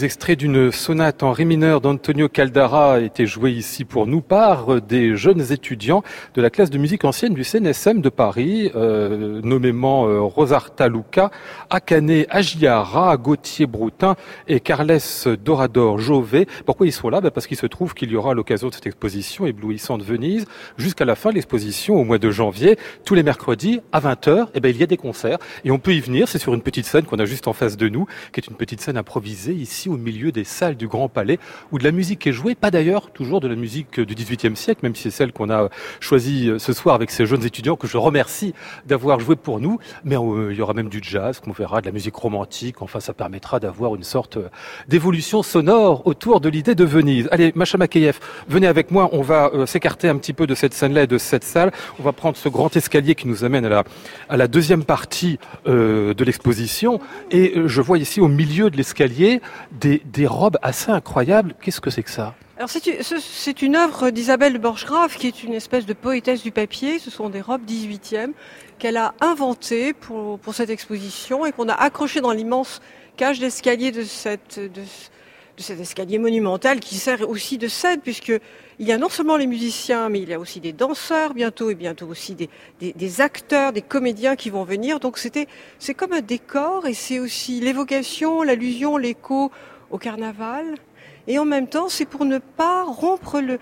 Des extraits d'une sonate en ré mineur d'Antonio Caldara a été joué ici pour nous par des jeunes étudiants de la classe de musique ancienne du CNSM de Paris, euh, nommément euh, Rosarta Luca, Akane Agiara, Gauthier Broutin et Carles Dorador Jové. Pourquoi ils sont là? Ben Parce qu'il se trouve qu'il y aura l'occasion de cette exposition éblouissante Venise jusqu'à la fin de l'exposition au mois de janvier, tous les mercredis à 20h, eh ben, il y a des concerts et on peut y venir. C'est sur une petite scène qu'on a juste en face de nous, qui est une petite scène improvisée ici au milieu des salles du Grand Palais, où de la musique est jouée, pas d'ailleurs toujours de la musique du XVIIIe siècle, même si c'est celle qu'on a choisie euh, ce soir avec ces jeunes étudiants que je remercie d'avoir joué pour nous, mais euh, il y aura même du jazz, qu'on verra, de la musique romantique, enfin ça permettra d'avoir une sorte euh, d'évolution sonore autour de l'idée de Venise. Allez, Macha Makeyev, venez avec moi, on va s'écarter un petit peu de cette scène-là et de cette salle, on va prendre ce grand escalier qui nous amène à la, à la deuxième partie de l'exposition, et je vois ici au milieu de l'escalier des, des robes assez incroyables. Qu'est-ce que c'est que ça alors c'est une œuvre d'Isabelle Borchgrave qui est une espèce de poétesse du papier. Ce sont des robes 18e qu'elle a inventées pour, pour cette exposition et qu'on a accrochées dans l'immense cage d'escalier de, de, cet escalier monumental qui sert aussi de scène puisque il y a non seulement les musiciens mais il y a aussi des danseurs bientôt et bientôt aussi des, des, des acteurs, des comédiens qui vont venir. Donc c'est comme un décor et c'est aussi l'évocation, l'allusion, l'écho au carnaval. Et en même temps, c'est pour ne pas rompre le,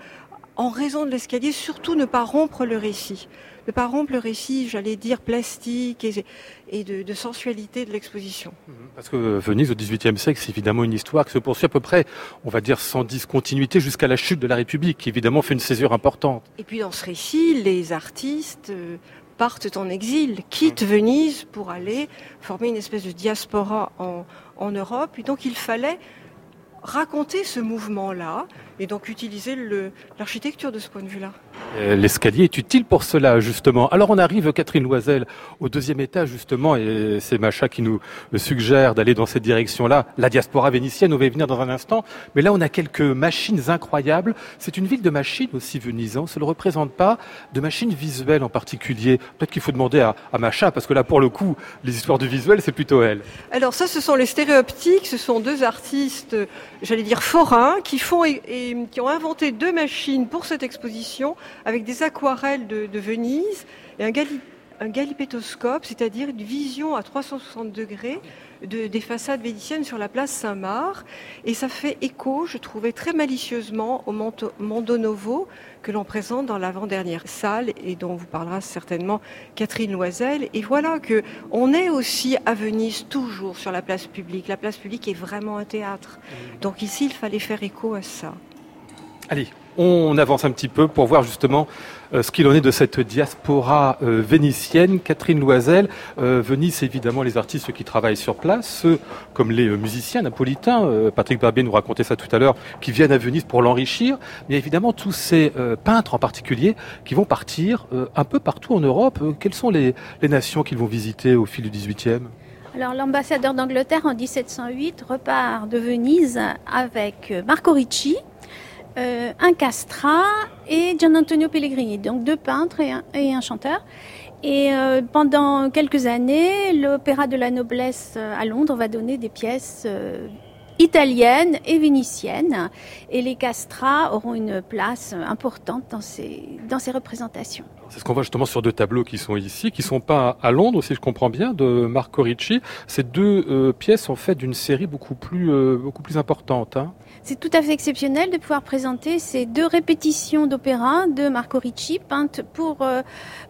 en raison de l'escalier, surtout ne pas rompre le récit. Ne pas rompre le récit, j'allais dire, plastique et, et de, de, sensualité de l'exposition. Mhm. Parce que Venise, au XVIIIe siècle, c'est évidemment une histoire qui se poursuit à peu près, on va dire, sans discontinuité jusqu'à la chute de la République, qui évidemment fait une césure importante. Et puis dans ce récit, les artistes euh, partent en exil, quittent Venise pour aller former une espèce de diaspora en, en Europe. Et donc il fallait raconter ce mouvement-là et donc utiliser l'architecture de ce point de vue-là. Euh, l'escalier est utile pour cela, justement. Alors on arrive, Catherine Loisel, au deuxième étage, justement, et c'est Macha qui nous suggère d'aller dans cette direction-là. La diaspora vénitienne, on va y venir dans un instant. Mais là, on a quelques machines incroyables. C'est une ville de machines aussi, Venise. On ne le représente pas, de machines visuelles en particulier. Peut-être qu'il faut demander à, Macha, parce que là, pour le coup, les histoires du visuel, c'est plutôt elle. Alors ça, ce sont les stéréoptiques. Ce sont deux artistes, j'allais dire forains, qui font et qui ont inventé deux machines pour cette exposition avec des aquarelles de, de Venise et un, gali, un galipétoscope, c'est-à-dire une vision à 360 degrés de, des façades vénitiennes sur la place Saint-Marc. Et ça fait écho, je trouvais très malicieusement, au Mondo Novo que l'on présente dans l'avant-dernière salle et dont vous parlera certainement Catherine Loisel. Et voilà que on est aussi à Venise toujours sur la place publique. La place publique est vraiment un théâtre. Donc ici, il fallait faire écho à ça. Allez, on avance un petit peu pour voir justement euh, ce qu'il en est de cette diaspora euh, vénitienne. Catherine Loisel, euh, Venise, évidemment, les artistes qui travaillent sur place, ceux comme les musiciens napolitains, Patrick Barbier nous racontait ça tout à l'heure, qui viennent à Venise pour l'enrichir, mais évidemment tous ces peintres en particulier qui vont partir un peu partout en Europe. quelles sont les, les nations qu'ils vont visiter au fil du 18e alors l'ambassadeur d'Angleterre en 1708 repart de Venise avec Marco Ricci, euh, un castrat et Gian Antonio Pellegrini, donc deux peintres et un, chanteur. Et euh, pendant quelques années, l'Opéra de la Noblesse euh, à Londres va donner des pièces italiennes et vénitiennes. Et les castrats auront une place importante dans ces, dans ces représentations. C'est ce qu'on voit justement sur deux tableaux qui sont ici, qui sont pas à Londres, si je comprends bien, de Marco Ricci. Ces deux euh, pièces en fait d'une série beaucoup plus, euh, beaucoup plus importante. Hein. C'est tout à fait exceptionnel de pouvoir présenter ces deux répétitions d'opéra de Marco Ricci, peintes pour, euh,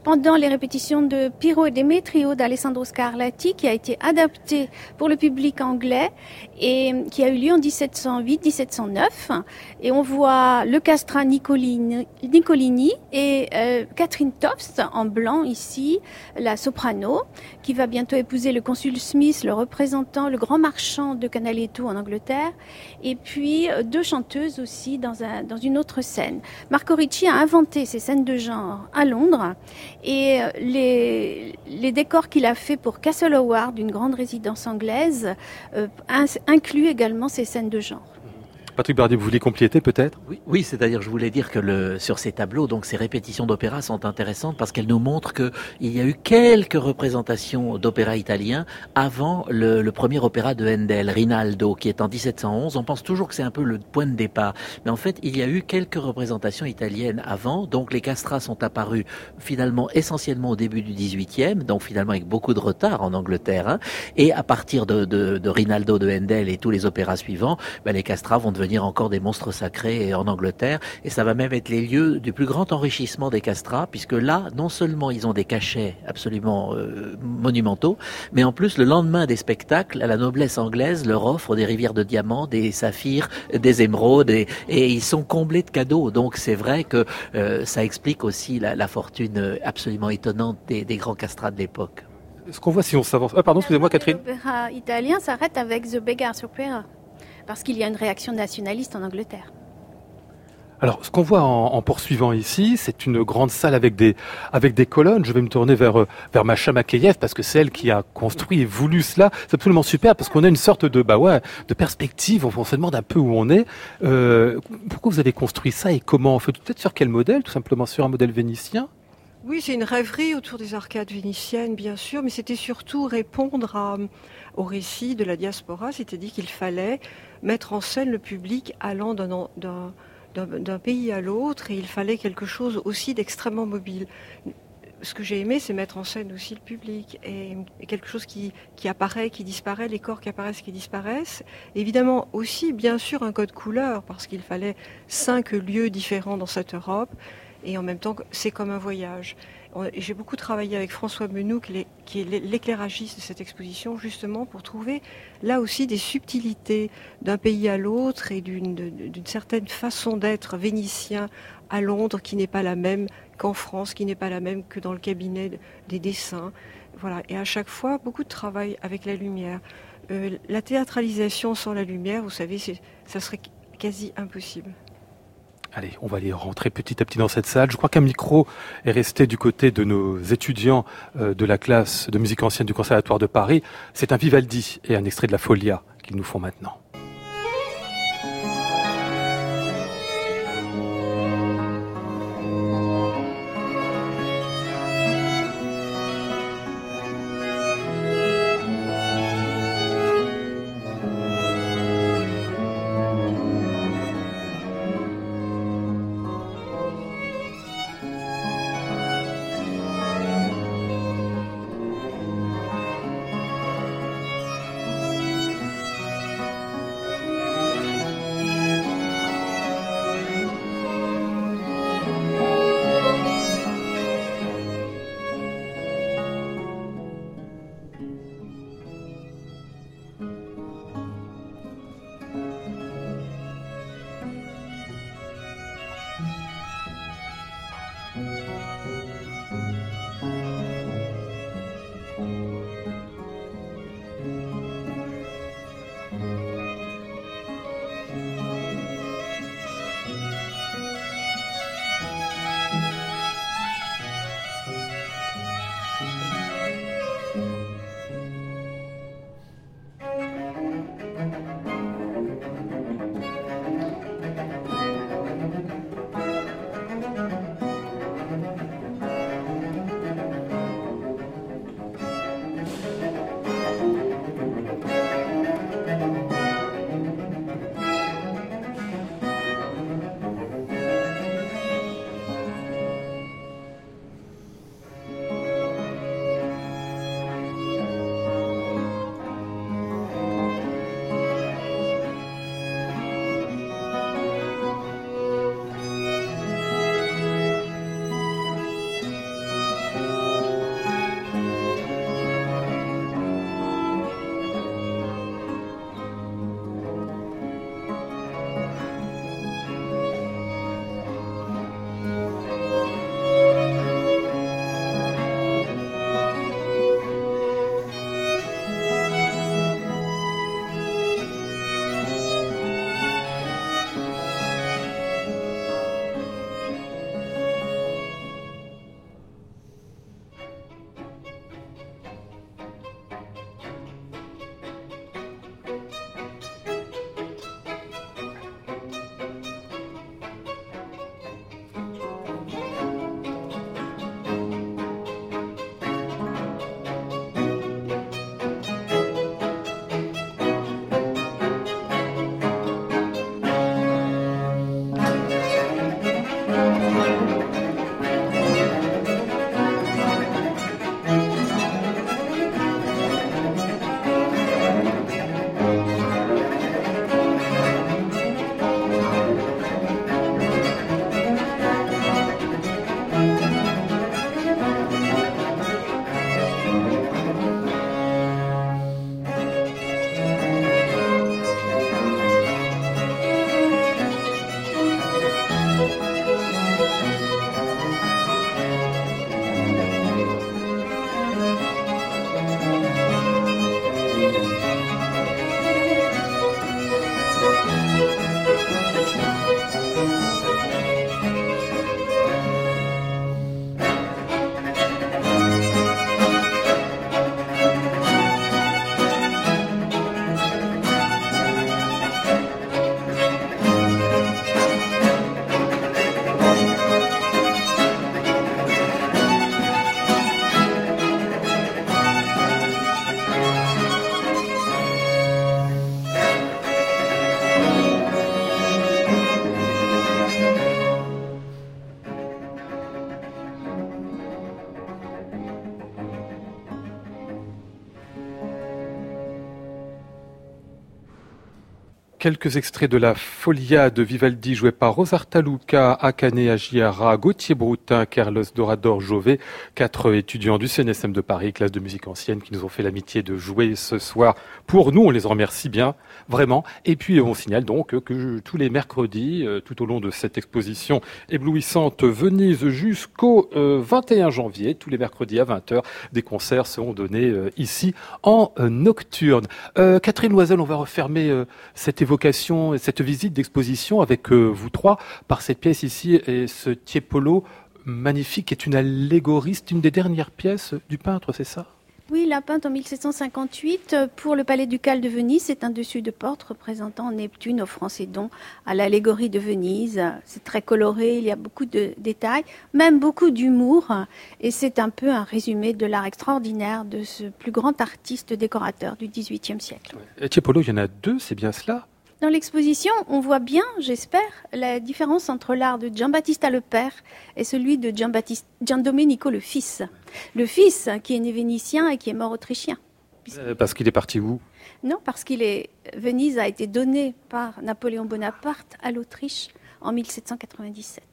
pendant les répétitions de Piro et Demetrio d'Alessandro Scarlatti, qui a été adapté pour le public anglais et qui a eu lieu en 1708-1709. Et on voit le castrat Nicolini, et euh, Catherine Tofts en blanc ici, la soprano, qui va bientôt épouser le consul Smith, le représentant, le grand marchand de Canaletto en Angleterre. Et puis deux chanteuses aussi dans, un, dans une autre scène. Marco Ricci a inventé ces scènes de genre à Londres et les, les décors qu'il a fait pour Castle Howard, une grande résidence anglaise, euh, inclut également ces scènes de genre. Patrick Bardier, vous voulez compléter peut-être? Oui, oui c'est-à-dire je voulais dire que le, sur ces tableaux, donc ces répétitions d'opéra sont intéressantes parce qu'elles nous montrent qu'il y a eu quelques représentations d'opéra italien avant le, le, premier opéra de Handel, Rinaldo, qui est en 1711. On pense toujours que c'est un peu le point de départ, mais en fait il y a eu quelques représentations italiennes avant. Donc les castras sont apparus finalement essentiellement au début du 18e, donc finalement avec beaucoup de retard en Angleterre. Hein, et à partir de, de, de, Rinaldo de Handel et tous les opéras suivants, ben, les castras vont devenir encore des monstres sacrés en Angleterre, et ça va même être les lieux du plus grand enrichissement des castrats, puisque là, non seulement ils ont des cachets absolument euh, monumentaux, mais en plus, le lendemain des spectacles, la noblesse anglaise leur offre des rivières de diamants, des saphirs, des émeraudes, et, ils sont comblés de cadeaux. Donc c'est vrai que euh, ça explique aussi la, fortune absolument étonnante des, grands castrats de l'époque. Ce qu'on voit si on s'avance. Ah, pardon, excusez-moi, Catherine. L'opéra italien s'arrête avec The Beggar's Opera parce qu'il y a une réaction nationaliste en Angleterre. Alors, ce qu'on voit en, poursuivant ici, c'est une grande salle avec des, avec des colonnes. Je vais me tourner vers, vers Macha Makeyev parce que c'est elle qui a construit et voulu cela. C'est absolument super parce qu'on a une sorte de, bah ouais, de perspective. On, se demande un peu où on est. Euh, pourquoi vous avez construit ça et comment Peut-être sur quel modèle? Tout simplement sur un modèle vénitien? Oui, c'est une rêverie autour des arcades vénitiennes, bien sûr, mais c'était surtout répondre au récit de la diaspora, c'est-à-dire qu'il fallait mettre en scène le public allant d'un pays à l'autre et il fallait quelque chose aussi d'extrêmement mobile. Ce que j'ai aimé, c'est mettre en scène aussi le public et, quelque chose qui, apparaît, qui disparaît, les corps qui apparaissent, qui disparaissent. évidemment aussi, bien sûr, un code couleur parce qu'il fallait cinq lieux différents dans cette Europe et en même temps, c'est comme un voyage. J'ai beaucoup travaillé avec François Menou, qui est l'éclairagiste de cette exposition, justement pour trouver là aussi des subtilités d'un pays à l'autre et d'une certaine façon d'être vénitien à Londres qui n'est pas la même qu'en France, qui n'est pas la même que dans le cabinet des dessins. Voilà. Et à chaque fois, beaucoup de travail avec la lumière. Euh, la théâtralisation sans la lumière, vous savez, ça serait quasi impossible. Allez, on va aller rentrer petit à petit dans cette salle. Je crois qu'un micro est resté du côté de nos étudiants euh, de la classe de musique ancienne du Conservatoire de Paris. C'est un Vivaldi et un extrait de la Folia qu'ils nous font maintenant. Quelques extraits de la Folia de Vivaldi jouée par Rosarta Luca, Akane Agiara, Gauthier Broutin, Carlos Dorador Jové, quatre étudiants du CNSM de Paris, classe de musique ancienne, qui nous ont fait l'amitié de jouer ce soir. Pour nous, on les remercie bien, vraiment. Et puis, on signale donc que tous les mercredis, euh, tout au long de cette exposition éblouissante Venise jusqu'au 21 euh, janvier, tous les mercredis à 20h, des concerts seront donnés euh, ici en nocturne. Catherine Loisel, on va refermer cette évocation, cette visite d'exposition avec euh, vous trois par cette pièce ici et ce Tiepolo magnifique est une allégoriste, une des dernières pièces du peintre, c'est ça? Oui, la peinte en 1758 pour le Palais ducal de Venise. C'est un dessus de porte représentant Neptune offrant ses dons à l'allégorie de Venise. C'est très coloré, il y a beaucoup de détails, même beaucoup d'humour. Et c'est un peu un résumé de l'art extraordinaire de ce plus grand artiste décorateur du XVIIIe siècle. Tiepolo, il y en a deux, c'est bien cela? Dans l'exposition, on voit bien, j'espère, la différence entre l'art de Giambattista le père et celui de Giandomenico le fils. Le fils qui est né vénitien et qui est mort autrichien. Euh, parce qu'il est parti où? Non, parce qu'il est Venise a été donnée par Napoléon Bonaparte à l'Autriche en 1797.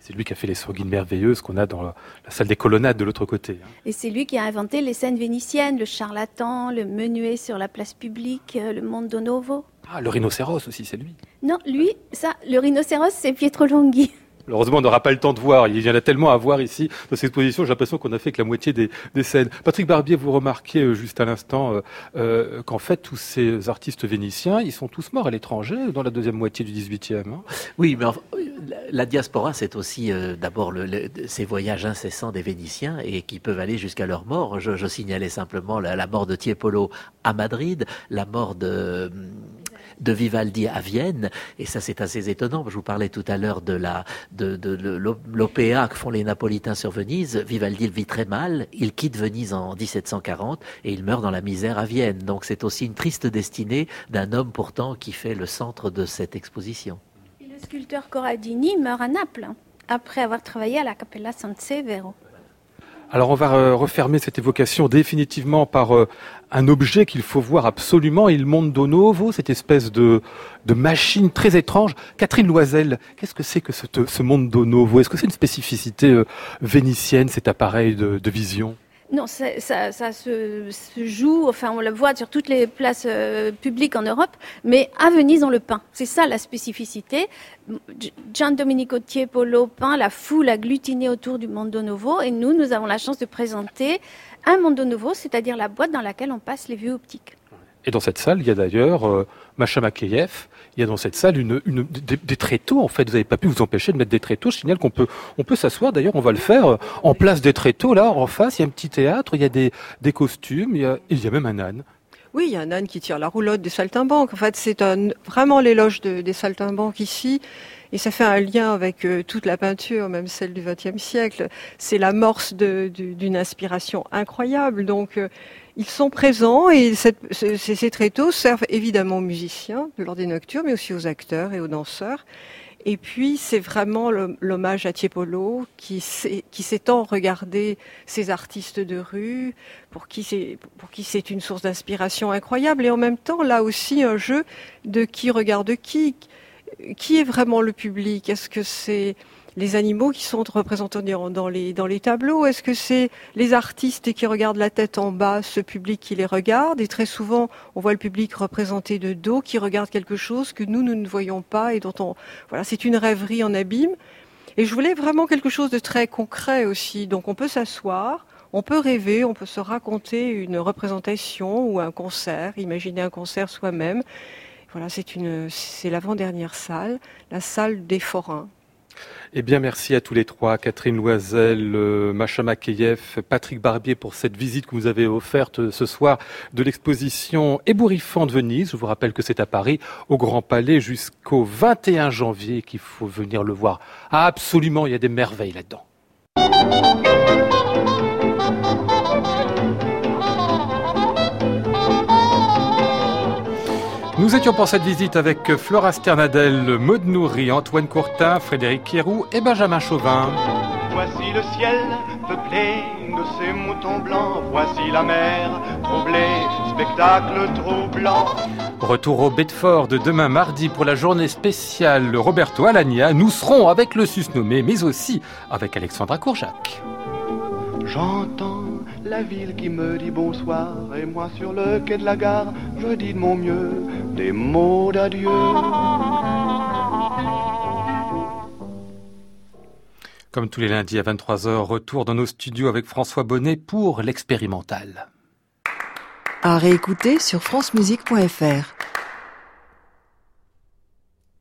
C'est lui qui a fait les sourguines merveilleuses qu'on a dans la, salle des colonnades de l'autre côté. Hein. Et c'est lui qui a inventé les scènes vénitiennes, le charlatan, le menuet sur la place publique, euh, le mondo novo. Ah, le rhinocéros aussi, c'est lui. Non, lui, ça, le rhinocéros, c'est Pietro Longhi. Heureusement, on n'aura pas le temps de voir. Il y en a tellement à voir ici dans cette exposition. J'ai l'impression qu'on a fait que la moitié des, scènes. Patrick Barbier, vous remarquez euh, juste à l'instant euh, euh, qu'en fait, tous ces artistes vénitiens, ils sont tous morts à l'étranger dans la deuxième moitié du XVIIIe. Hein. Oui, mais la diaspora, c'est aussi d'abord ces voyages incessants des Vénitiens et qui peuvent aller jusqu'à leur mort. Je, signalais simplement la, la, mort de Tiepolo à Madrid, la mort de de Vivaldi à Vienne, et ça c'est assez étonnant. Je vous parlais tout à l'heure de la l'OPA que font les Napolitains sur Venise. Vivaldi vit très mal. Il quitte Venise en 1740 et il meurt dans la misère à Vienne. Donc c'est aussi une triste destinée d'un homme pourtant qui fait le centre de cette exposition. le sculpteur Corradini meurt à Naples hein, après avoir travaillé à la Cappella San Severo. Alors on va euh, refermer cette évocation définitivement par euh, un objet qu'il faut voir absolument, il Mondo Novo, cette espèce de, machine très étrange. Catherine Loisel, qu'est-ce que c'est que ce, ce Mondo Novo Est-ce que c'est une spécificité euh, vénitienne, cet appareil de vision? Non, ça, ça, se, joue, enfin on le voit sur toutes les places euh, publiques en Europe, mais à Venise on le peint. C'est ça la spécificité. Gian Domenico Tiepolo peint la foule agglutinée autour du Mondo Novo et nous, nous avons la chance de présenter un Mondo Novo, c'est-à-dire la boîte dans laquelle on passe les vues optiques. Et dans cette salle, il y a d'ailleurs euh, Macha Makeyev, il y a dans cette salle des, tréteaux. En fait, vous n'avez pas pu vous empêcher de mettre des tréteaux. Je signale qu'on peut, on peut s'asseoir. D'ailleurs, on va le faire euh, en place des tréteaux. Là, en face, il y a un petit théâtre. Il y a des, costumes. Il y a, même un âne. Oui, il y a un âne qui tire la roulotte des saltimbanques. En fait, c'est vraiment l'éloge de, des saltimbanques ici. Et ça fait un lien avec euh, toute la peinture, même celle du XXe siècle. C'est l'amorce d'une inspiration incroyable. Donc, euh, ils sont présents et ces, tréteaux servent évidemment aux musiciens lors des nocturnes, mais aussi aux acteurs et aux danseurs. Et puis, c'est vraiment l'hommage à Tiepolo qui, qui s'étend regarder ces artistes de rue, pour qui c'est une source d'inspiration incroyable. Et en même temps, là aussi, un jeu de qui regarde qui. Qui est vraiment le public Est-ce que c'est les animaux qui sont représentés dans les, dans les tableaux Est-ce que c'est les artistes qui regardent la tête en bas, ce public qui les regarde? Et très souvent, on voit le public représenté de dos qui regarde quelque chose que nous, nous ne voyons pas et dont on... Voilà, c'est une rêverie en abîme. Et je voulais vraiment quelque chose de très concret aussi. Donc on peut s'asseoir, on peut rêver, on peut se raconter une représentation ou un concert, imaginer un concert soi-même. Voilà, c'est une, c'est l'avant-dernière salle, la salle des forains. Eh bien, merci à tous les trois, Catherine Loisel, euh, Macha Makeyev, Patrick Barbier pour cette visite que vous avez offerte euh, ce soir de l'exposition Ébouriffant de Venise. Je vous rappelle que c'est à Paris, au Grand Palais, jusqu'au 21 janvier qu'il faut venir le voir. absolument, il y a des merveilles là-dedans. Nous étions pour cette visite avec Flora Sternadel, Maud Nourri, Antoine Courtin, Frédéric Kierou et Benjamin Chauvin. Voici le ciel peuplé de ces moutons blancs, voici la mer troublée, spectacle troublant. Retour au Bedford demain mardi pour la journée spéciale Roberto Alagna. Nous serons avec le susnommé, mais aussi avec Alexandra Courjac. J'entends la ville qui me dit bonsoir et moi sur le quai de la gare, je dis de mon mieux des mots d'adieu. Comme tous les lundis à 23h, retour dans nos studios avec François Bonnet pour l'expérimental. À réécouter sur francemusique.fr.